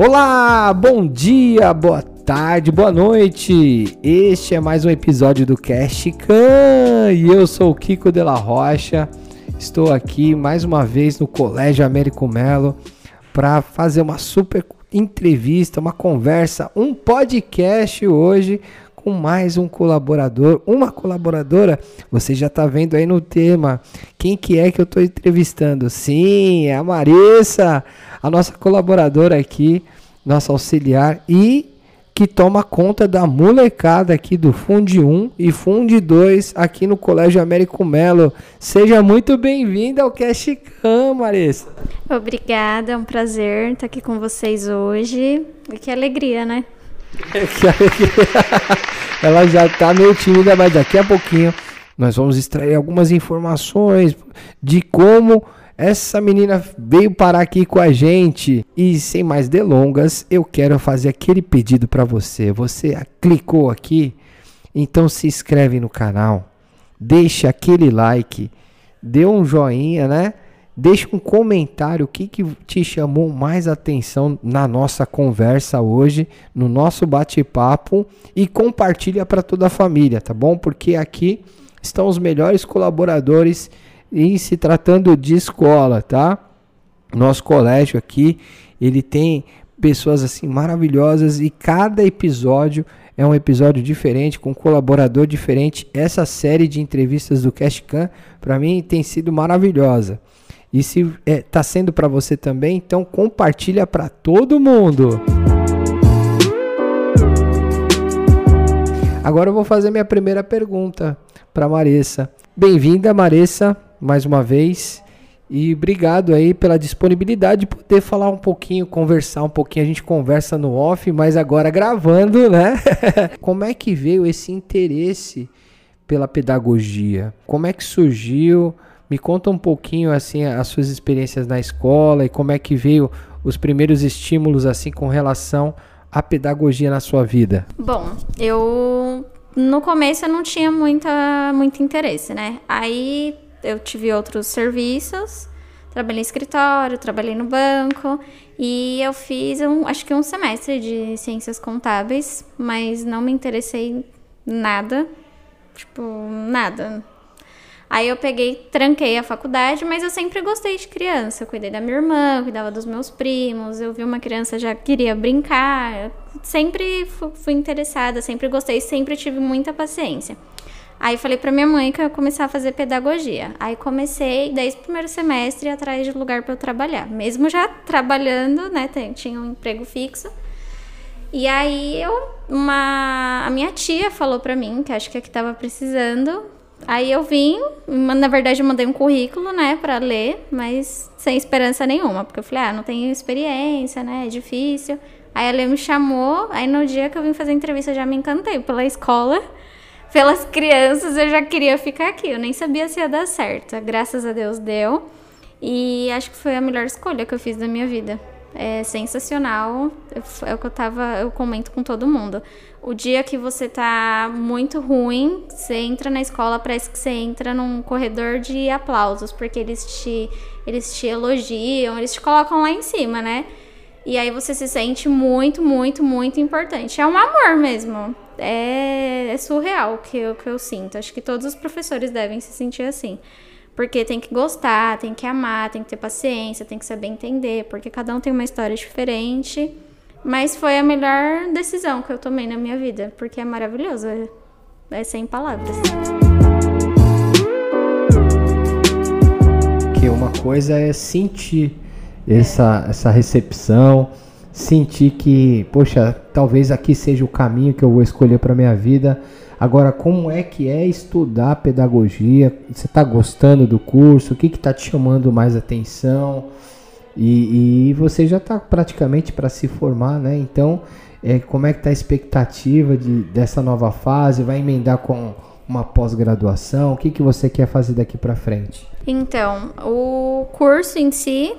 Olá, bom dia, boa tarde, boa noite. Este é mais um episódio do Cast Can e eu sou o Kiko de la Rocha. Estou aqui mais uma vez no Colégio Américo Melo para fazer uma super entrevista, uma conversa, um podcast hoje com mais um colaborador, uma colaboradora. Você já está vendo aí no tema. Quem que é que eu estou entrevistando? Sim, é a Marissa, a nossa colaboradora aqui, nossa auxiliar e que toma conta da molecada aqui do Fundi 1 e Fundi 2 aqui no Colégio Américo Melo. Seja muito bem-vinda ao Cash Cam, Marissa. Obrigada, é um prazer estar aqui com vocês hoje. E que alegria, né? Ela já está meio tímida, mas daqui a pouquinho nós vamos extrair algumas informações de como essa menina veio parar aqui com a gente. E sem mais delongas, eu quero fazer aquele pedido para você. Você clicou aqui, então se inscreve no canal, deixa aquele like, dê um joinha, né? Deixa um comentário o que, que te chamou mais atenção na nossa conversa hoje, no nosso bate-papo e compartilha para toda a família, tá bom? Porque aqui estão os melhores colaboradores em se tratando de escola, tá? Nosso colégio aqui, ele tem pessoas assim maravilhosas e cada episódio é um episódio diferente, com um colaborador diferente. Essa série de entrevistas do Cashcan, para mim, tem sido maravilhosa. E se está é, sendo para você também, então compartilha para todo mundo. Agora eu vou fazer minha primeira pergunta para Marissa. Bem-vinda, Marissa, mais uma vez. E obrigado aí pela disponibilidade de poder falar um pouquinho, conversar um pouquinho. A gente conversa no off, mas agora gravando, né? Como é que veio esse interesse pela pedagogia? Como é que surgiu? Me conta um pouquinho assim as suas experiências na escola e como é que veio os primeiros estímulos assim com relação à pedagogia na sua vida. Bom, eu no começo eu não tinha muita muito interesse, né? Aí eu tive outros serviços, trabalhei em escritório, trabalhei no banco e eu fiz um, acho que um semestre de ciências contábeis, mas não me interessei nada, tipo, nada. Aí eu peguei, tranquei a faculdade, mas eu sempre gostei de criança. Eu cuidei da minha irmã, cuidava dos meus primos. Eu vi uma criança já queria brincar. Sempre fui interessada, sempre gostei, sempre tive muita paciência. Aí falei para minha mãe que eu ia começar a fazer pedagogia. Aí comecei desde o primeiro semestre atrás de lugar para eu trabalhar. Mesmo já trabalhando, né, tinha um emprego fixo. E aí eu uma a minha tia falou para mim que acho que é que tava precisando Aí eu vim, na verdade eu mandei um currículo, né, para ler, mas sem esperança nenhuma, porque eu falei, ah, não tenho experiência, né, é difícil. Aí a Lê me chamou, aí no dia que eu vim fazer a entrevista eu já me encantei pela escola, pelas crianças, eu já queria ficar aqui, eu nem sabia se ia dar certo. Graças a Deus deu. E acho que foi a melhor escolha que eu fiz da minha vida é sensacional. É o que eu tava, eu comento com todo mundo. O dia que você tá muito ruim, você entra na escola, parece que você entra num corredor de aplausos, porque eles te, eles te elogiam, eles te colocam lá em cima, né? E aí você se sente muito, muito, muito importante. É um amor mesmo. É, é surreal o que, eu, que eu sinto. Acho que todos os professores devem se sentir assim. Porque tem que gostar, tem que amar, tem que ter paciência, tem que saber entender, porque cada um tem uma história diferente. Mas foi a melhor decisão que eu tomei na minha vida, porque é maravilhoso, é, é sem palavras. Que uma coisa é sentir essa, essa recepção, sentir que, poxa, talvez aqui seja o caminho que eu vou escolher para minha vida Agora, como é que é estudar pedagogia? Você está gostando do curso? O que está te chamando mais atenção? E, e você já está praticamente para se formar, né? Então, é, como é que está a expectativa de, dessa nova fase? Vai emendar com uma pós-graduação? O que, que você quer fazer daqui para frente? Então, o curso em si,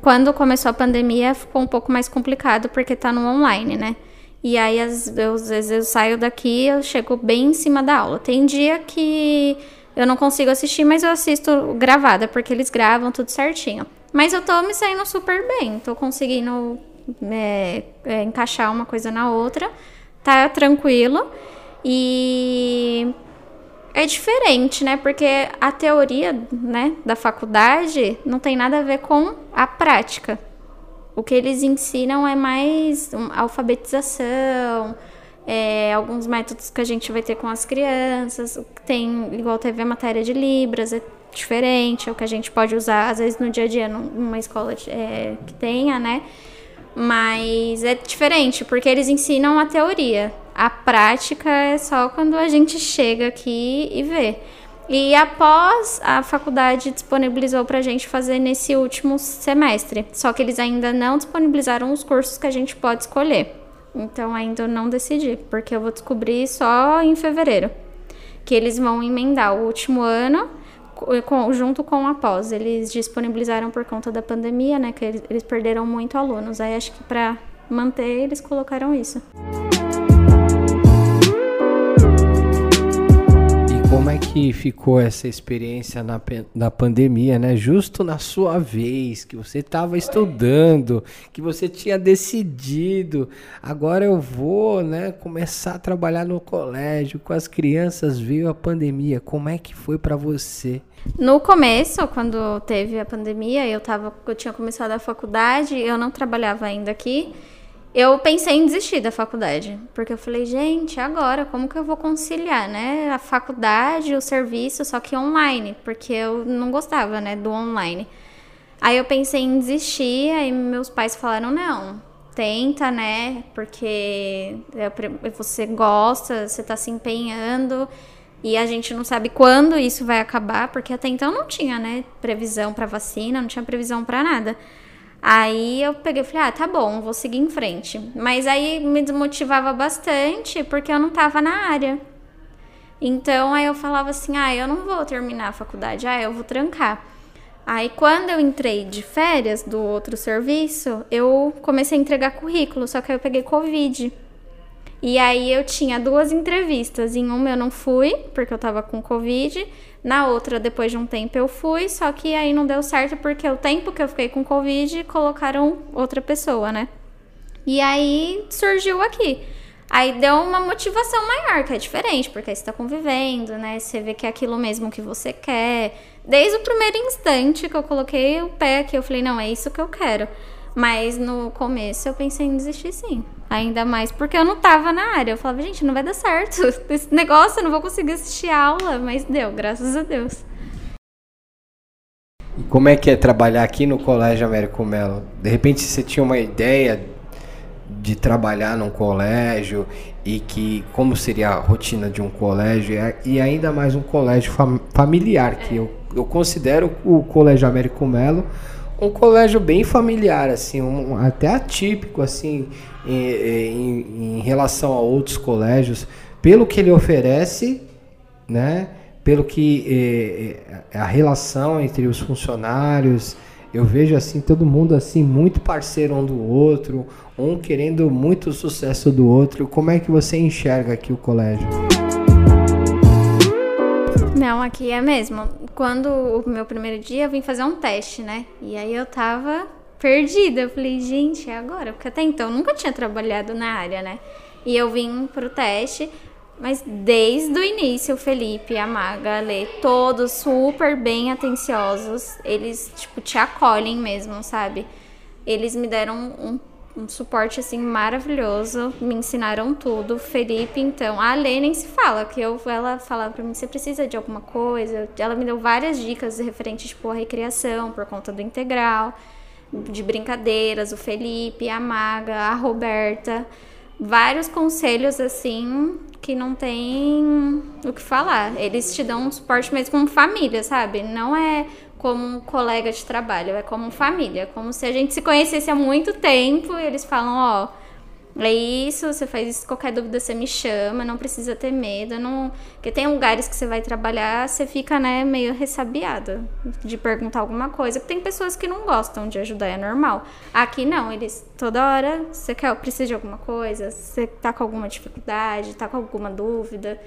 quando começou a pandemia, ficou um pouco mais complicado porque está no online, né? E aí, às, vezes, eu saio daqui eu chego bem em cima da aula. Tem dia que eu não consigo assistir, mas eu assisto gravada, porque eles gravam tudo certinho. Mas eu tô me saindo super bem, tô conseguindo é, é, encaixar uma coisa na outra, tá tranquilo. E é diferente, né? Porque a teoria, né, da faculdade não tem nada a ver com a prática. O que eles ensinam é mais alfabetização, é, alguns métodos que a gente vai ter com as crianças. Tem, igual teve a matéria de Libras, é diferente, é o que a gente pode usar, às vezes, no dia a dia, numa escola é, que tenha, né? Mas é diferente, porque eles ensinam a teoria. A prática é só quando a gente chega aqui e vê. E após a faculdade disponibilizou para a gente fazer nesse último semestre. Só que eles ainda não disponibilizaram os cursos que a gente pode escolher. Então ainda não decidi, porque eu vou descobrir só em fevereiro. Que eles vão emendar o último ano junto com a pós. Eles disponibilizaram por conta da pandemia, né? Que eles, eles perderam muito alunos. Aí acho que para manter eles colocaram isso. Como é que ficou essa experiência na, na pandemia, né? Justo na sua vez, que você estava estudando, que você tinha decidido, agora eu vou, né, começar a trabalhar no colégio com as crianças, veio a pandemia. Como é que foi para você? No começo, quando teve a pandemia, eu tava, eu tinha começado a faculdade, eu não trabalhava ainda aqui eu pensei em desistir da faculdade, porque eu falei, gente, agora como que eu vou conciliar, né, a faculdade, o serviço, só que online, porque eu não gostava, né, do online. Aí eu pensei em desistir, aí meus pais falaram, não, tenta, né, porque você gosta, você tá se empenhando, e a gente não sabe quando isso vai acabar, porque até então não tinha, né, previsão para vacina, não tinha previsão para nada. Aí eu peguei e falei, ah, tá bom, vou seguir em frente. Mas aí me desmotivava bastante porque eu não tava na área. Então aí eu falava assim, ah, eu não vou terminar a faculdade, ah, eu vou trancar. Aí quando eu entrei de férias do outro serviço, eu comecei a entregar currículo, só que aí eu peguei Covid. E aí eu tinha duas entrevistas. Em uma eu não fui, porque eu tava com Covid. Na outra, depois de um tempo, eu fui, só que aí não deu certo porque o tempo que eu fiquei com Covid colocaram outra pessoa, né? E aí surgiu aqui. Aí deu uma motivação maior, que é diferente, porque aí você tá convivendo, né? Você vê que é aquilo mesmo que você quer. Desde o primeiro instante que eu coloquei o pé aqui, eu falei, não, é isso que eu quero. Mas no começo eu pensei em desistir sim. Ainda mais porque eu não tava na área. Eu falava, gente, não vai dar certo. Esse negócio eu não vou conseguir assistir aula. Mas deu, graças a Deus. E como é que é trabalhar aqui no Colégio Américo Melo? De repente você tinha uma ideia de trabalhar num colégio e que como seria a rotina de um colégio e ainda mais um colégio fam familiar que eu, eu considero o Colégio Américo Melo um colégio bem familiar, assim, um, até atípico, assim, em, em, em, relação a outros colégios, pelo que ele oferece, né? Pelo que eh, eh, a relação entre os funcionários, eu vejo assim todo mundo assim muito parceiro um do outro, um querendo muito o sucesso do outro. Como é que você enxerga aqui o colégio? Não, aqui é mesmo. Quando o meu primeiro dia, eu vim fazer um teste, né? E aí eu tava perdida. Eu falei, gente, é agora? Porque até então eu nunca tinha trabalhado na área, né? E eu vim pro teste, mas desde o início, o Felipe, a Maga, a Lê, todos super bem atenciosos. Eles, tipo, te acolhem mesmo, sabe? Eles me deram um um suporte assim maravilhoso, me ensinaram tudo. Felipe, então, a Lê nem se fala, que eu ela falava para mim, você precisa de alguma coisa. Ela me deu várias dicas referentes tipo a recriação por conta do integral, de brincadeiras, o Felipe, a Maga, a Roberta, vários conselhos assim que não tem o que falar. Eles te dão um suporte mesmo como família, sabe? Não é como um colega de trabalho, é como família, como se a gente se conhecesse há muito tempo e eles falam, ó, é isso, você faz isso, qualquer dúvida você me chama, não precisa ter medo, não, porque tem lugares que você vai trabalhar, você fica, né, meio ressabiada de perguntar alguma coisa, porque tem pessoas que não gostam de ajudar, é normal. Aqui não, eles toda hora, você quer, precisa de alguma coisa, você tá com alguma dificuldade, tá com alguma dúvida,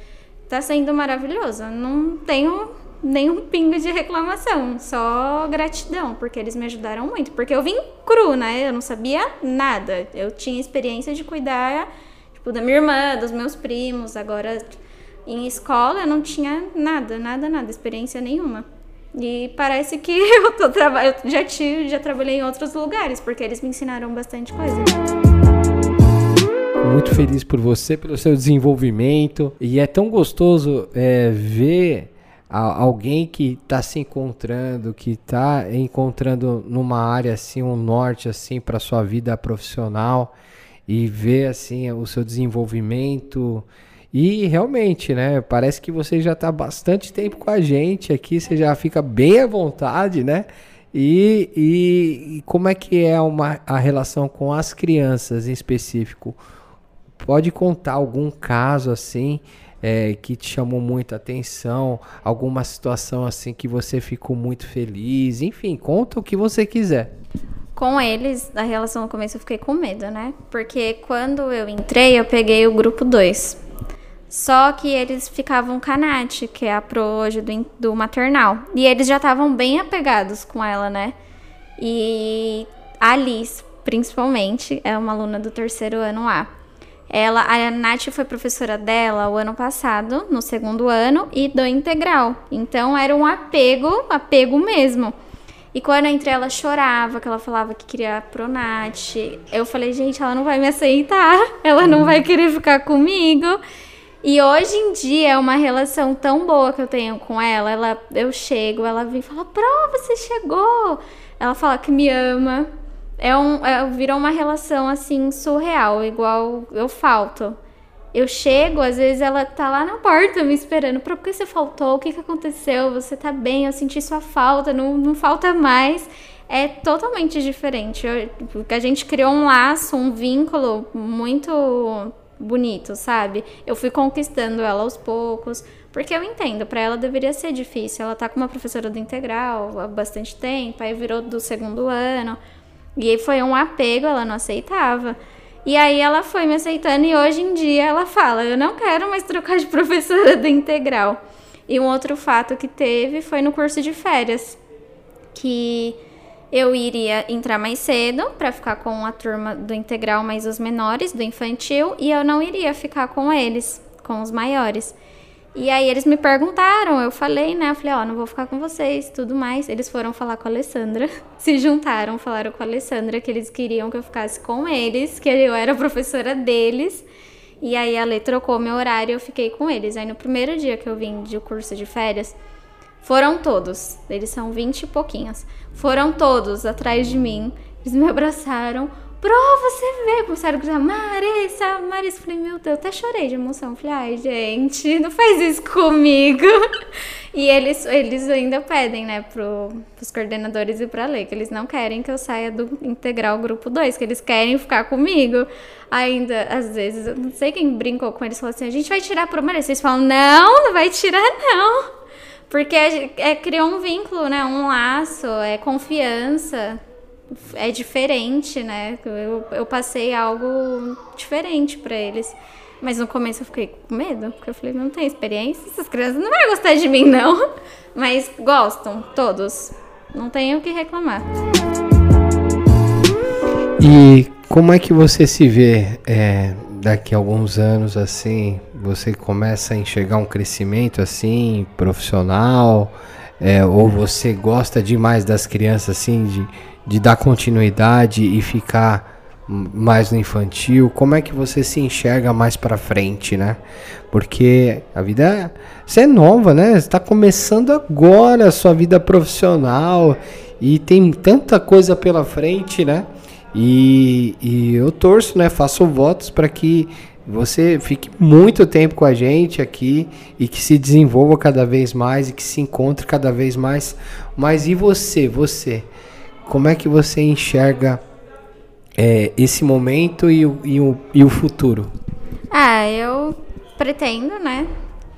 tá sendo maravilhoso. Não tenho nenhum pingo de reclamação, só gratidão, porque eles me ajudaram muito. Porque eu vim cru, né? Eu não sabia nada. Eu tinha experiência de cuidar, tipo, da minha irmã, dos meus primos. Agora, em escola, eu não tinha nada, nada, nada, experiência nenhuma. E parece que eu tô trabalhando, já tive, já trabalhei em outros lugares, porque eles me ensinaram bastante coisa. Muito feliz por você, pelo seu desenvolvimento. E é tão gostoso é, ver alguém que está se encontrando, que está encontrando numa área assim, um norte assim para sua vida profissional e ver assim o seu desenvolvimento e realmente, né? Parece que você já está bastante tempo com a gente aqui, você já fica bem à vontade, né? E, e, e como é que é uma, a relação com as crianças em específico? Pode contar algum caso assim é, que te chamou muita atenção, alguma situação assim que você ficou muito feliz, enfim, conta o que você quiser. Com eles, a relação no começo eu fiquei com medo, né? Porque quando eu entrei, eu peguei o grupo 2. Só que eles ficavam canate, que é a pro hoje do, do maternal. E eles já estavam bem apegados com ela, né? E a Alice, principalmente, é uma aluna do terceiro ano A. Ela, a Nath foi professora dela o ano passado, no segundo ano, e do integral. Então era um apego, apego mesmo. E quando eu entrei, ela chorava, que ela falava que queria pro Nath. Eu falei, gente, ela não vai me aceitar, ela não vai querer ficar comigo. E hoje em dia é uma relação tão boa que eu tenho com ela. ela eu chego, ela vem e fala: Pro, você chegou. Ela fala que me ama. É um, é, virou uma relação assim surreal, igual eu falto. Eu chego, às vezes ela tá lá na porta me esperando. Por que você faltou? O que, que aconteceu? Você tá bem? Eu senti sua falta, não, não falta mais. É totalmente diferente. Eu, a gente criou um laço, um vínculo muito bonito, sabe? Eu fui conquistando ela aos poucos, porque eu entendo, para ela deveria ser difícil. Ela tá com uma professora do integral há bastante tempo, aí virou do segundo ano. E foi um apego, ela não aceitava. E aí ela foi me aceitando e hoje em dia ela fala: "Eu não quero mais trocar de professora do integral". E um outro fato que teve foi no curso de férias, que eu iria entrar mais cedo para ficar com a turma do integral mais os menores, do infantil, e eu não iria ficar com eles, com os maiores. E aí eles me perguntaram, eu falei, né? Eu falei, ó, oh, não vou ficar com vocês, tudo mais. Eles foram falar com a Alessandra, se juntaram, falaram com a Alessandra que eles queriam que eu ficasse com eles, que eu era professora deles. E aí a Lê trocou meu horário e eu fiquei com eles. Aí no primeiro dia que eu vim de curso de férias, foram todos, eles são vinte e pouquinhos. Foram todos atrás de mim, eles me abraçaram. Pro, você vê, começaram a gritar, Marissa, Marissa. Falei, meu Deus, até chorei de emoção. Falei, ai, gente, não faz isso comigo. E eles, eles ainda pedem, né, pro, pros coordenadores e pra lei, que eles não querem que eu saia do integral grupo 2, que eles querem ficar comigo. Ainda, às vezes, eu não sei quem brincou com eles, falou assim, a gente vai tirar pro Marissa. Eles falam, não, não vai tirar, não. Porque é, é, criou um vínculo, né? Um laço, é confiança. É diferente, né? Eu, eu passei algo diferente para eles. Mas no começo eu fiquei com medo, porque eu falei, não tem experiência, essas crianças não vão gostar de mim, não. Mas gostam, todos. Não tenho o que reclamar. E como é que você se vê é, daqui a alguns anos assim, você começa a enxergar um crescimento assim, profissional, é, ou você gosta demais das crianças assim, de, de dar continuidade e ficar mais no infantil, como é que você se enxerga mais para frente, né? Porque a vida você é nova, né? Está começando agora a sua vida profissional e tem tanta coisa pela frente, né? E, e eu torço, né? Faço votos para que você fique muito tempo com a gente aqui e que se desenvolva cada vez mais e que se encontre cada vez mais. Mas e você, você? Como é que você enxerga é, esse momento e o, e, o, e o futuro? Ah, eu pretendo, né?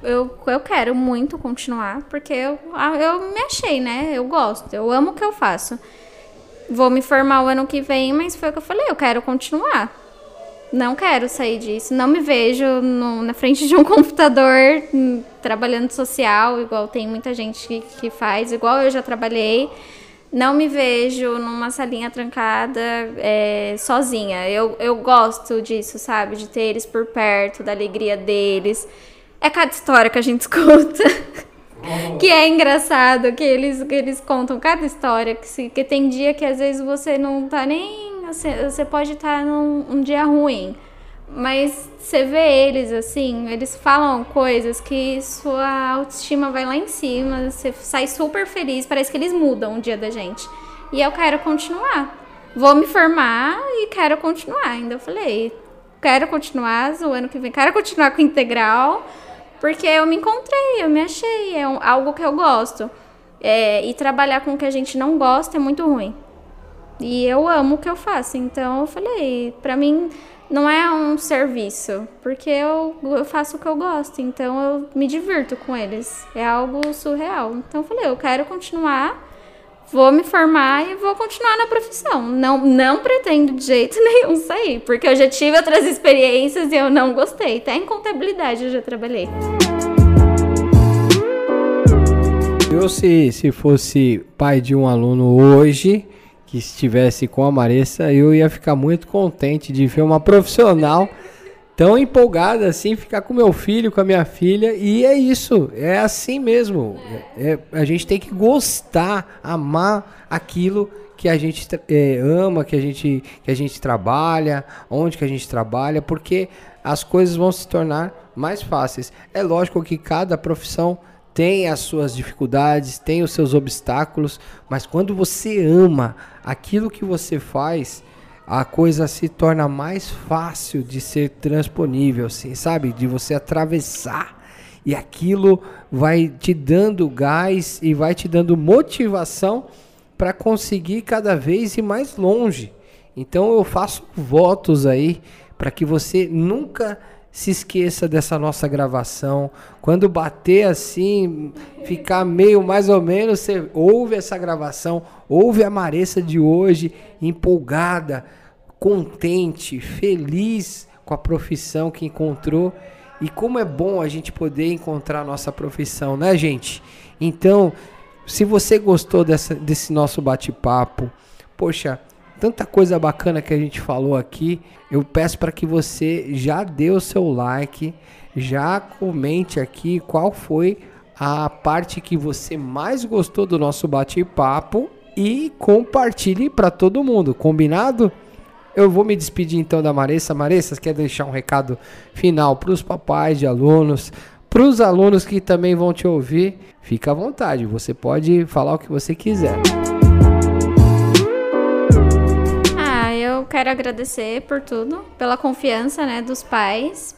Eu, eu quero muito continuar, porque eu, ah, eu me achei, né? Eu gosto, eu amo o que eu faço. Vou me formar o ano que vem, mas foi o que eu falei, eu quero continuar. não quero sair disso. Não me vejo no, na frente de um computador hum, trabalhando social, igual tem muita gente que, que faz, igual eu já trabalhei. Não me vejo numa salinha trancada é, sozinha. Eu, eu gosto disso, sabe? De ter eles por perto, da alegria deles. É cada história que a gente escuta. que é engraçado, que eles, que eles contam cada história. Que, se, que tem dia que às vezes você não tá nem você, você pode estar num um dia ruim, mas você vê eles assim, eles falam coisas que sua autoestima vai lá em cima, você sai super feliz, parece que eles mudam o dia da gente. E eu quero continuar. Vou me formar e quero continuar. Ainda eu falei, quero continuar o ano que vem, quero continuar com integral, porque eu me encontrei, eu me achei, é um, algo que eu gosto. É, e trabalhar com o que a gente não gosta é muito ruim. E eu amo o que eu faço. Então eu falei, para mim não é um serviço, porque eu, eu faço o que eu gosto, então eu me divirto com eles. É algo surreal. Então eu falei, eu quero continuar, vou me formar e vou continuar na profissão. Não, não pretendo de jeito nenhum sair, porque eu já tive outras experiências e eu não gostei. Até em contabilidade eu já trabalhei. Eu, se, se fosse pai de um aluno hoje, que estivesse com a Maressa, eu ia ficar muito contente de ver uma profissional tão empolgada assim, ficar com meu filho, com a minha filha, e é isso, é assim mesmo. É, é, a gente tem que gostar, amar aquilo que a gente é, ama, que a gente, que a gente trabalha, onde que a gente trabalha, porque as coisas vão se tornar mais fáceis. É lógico que cada profissão tem as suas dificuldades, tem os seus obstáculos, mas quando você ama aquilo que você faz, a coisa se torna mais fácil de ser transponível, assim, sabe? De você atravessar. E aquilo vai te dando gás e vai te dando motivação para conseguir cada vez ir mais longe. Então eu faço votos aí para que você nunca se esqueça dessa nossa gravação. Quando bater assim, ficar meio mais ou menos, você ouve essa gravação, ouve a Maressa de hoje, empolgada, contente, feliz com a profissão que encontrou. E como é bom a gente poder encontrar a nossa profissão, né, gente? Então, se você gostou dessa, desse nosso bate-papo, poxa, tanta coisa bacana que a gente falou aqui. Eu peço para que você já dê o seu like, já comente aqui qual foi a parte que você mais gostou do nosso bate-papo e compartilhe para todo mundo, combinado? Eu vou me despedir então da Maressa. Maressa, quer deixar um recado final para os papais de alunos, para os alunos que também vão te ouvir? Fica à vontade, você pode falar o que você quiser. Quero agradecer por tudo, pela confiança, né, dos pais.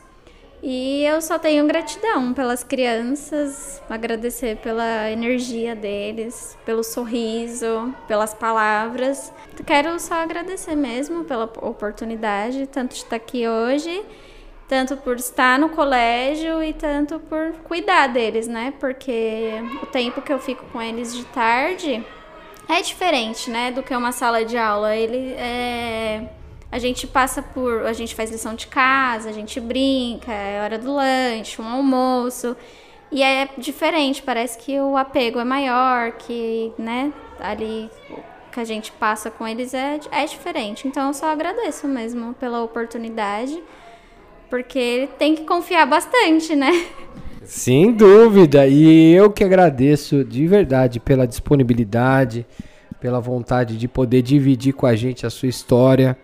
E eu só tenho gratidão pelas crianças, agradecer pela energia deles, pelo sorriso, pelas palavras. Quero só agradecer mesmo pela oportunidade, tanto de estar aqui hoje, tanto por estar no colégio e tanto por cuidar deles, né? Porque o tempo que eu fico com eles de tarde, é diferente, né, do que uma sala de aula. Ele é a gente passa por, a gente faz lição de casa, a gente brinca, é hora do lanche, um almoço. E é diferente, parece que o apego é maior, que, né, ali que a gente passa com eles é, é diferente. Então eu só agradeço mesmo pela oportunidade, porque tem que confiar bastante, né? Sem dúvida. E eu que agradeço de verdade pela disponibilidade, pela vontade de poder dividir com a gente a sua história,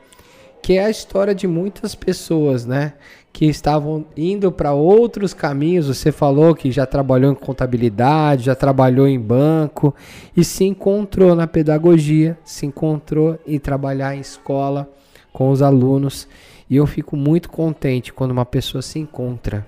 que é a história de muitas pessoas, né? Que estavam indo para outros caminhos. Você falou que já trabalhou em contabilidade, já trabalhou em banco e se encontrou na pedagogia, se encontrou em trabalhar em escola com os alunos. E eu fico muito contente quando uma pessoa se encontra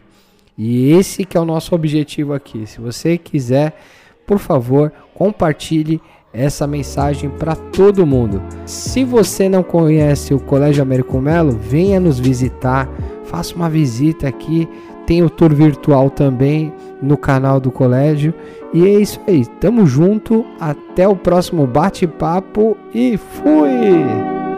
e esse que é o nosso objetivo aqui. Se você quiser, por favor, compartilhe essa mensagem para todo mundo. Se você não conhece o Colégio Américo Melo, venha nos visitar, faça uma visita aqui. Tem o tour virtual também no canal do colégio. E é isso aí. Tamo junto. Até o próximo bate-papo e fui!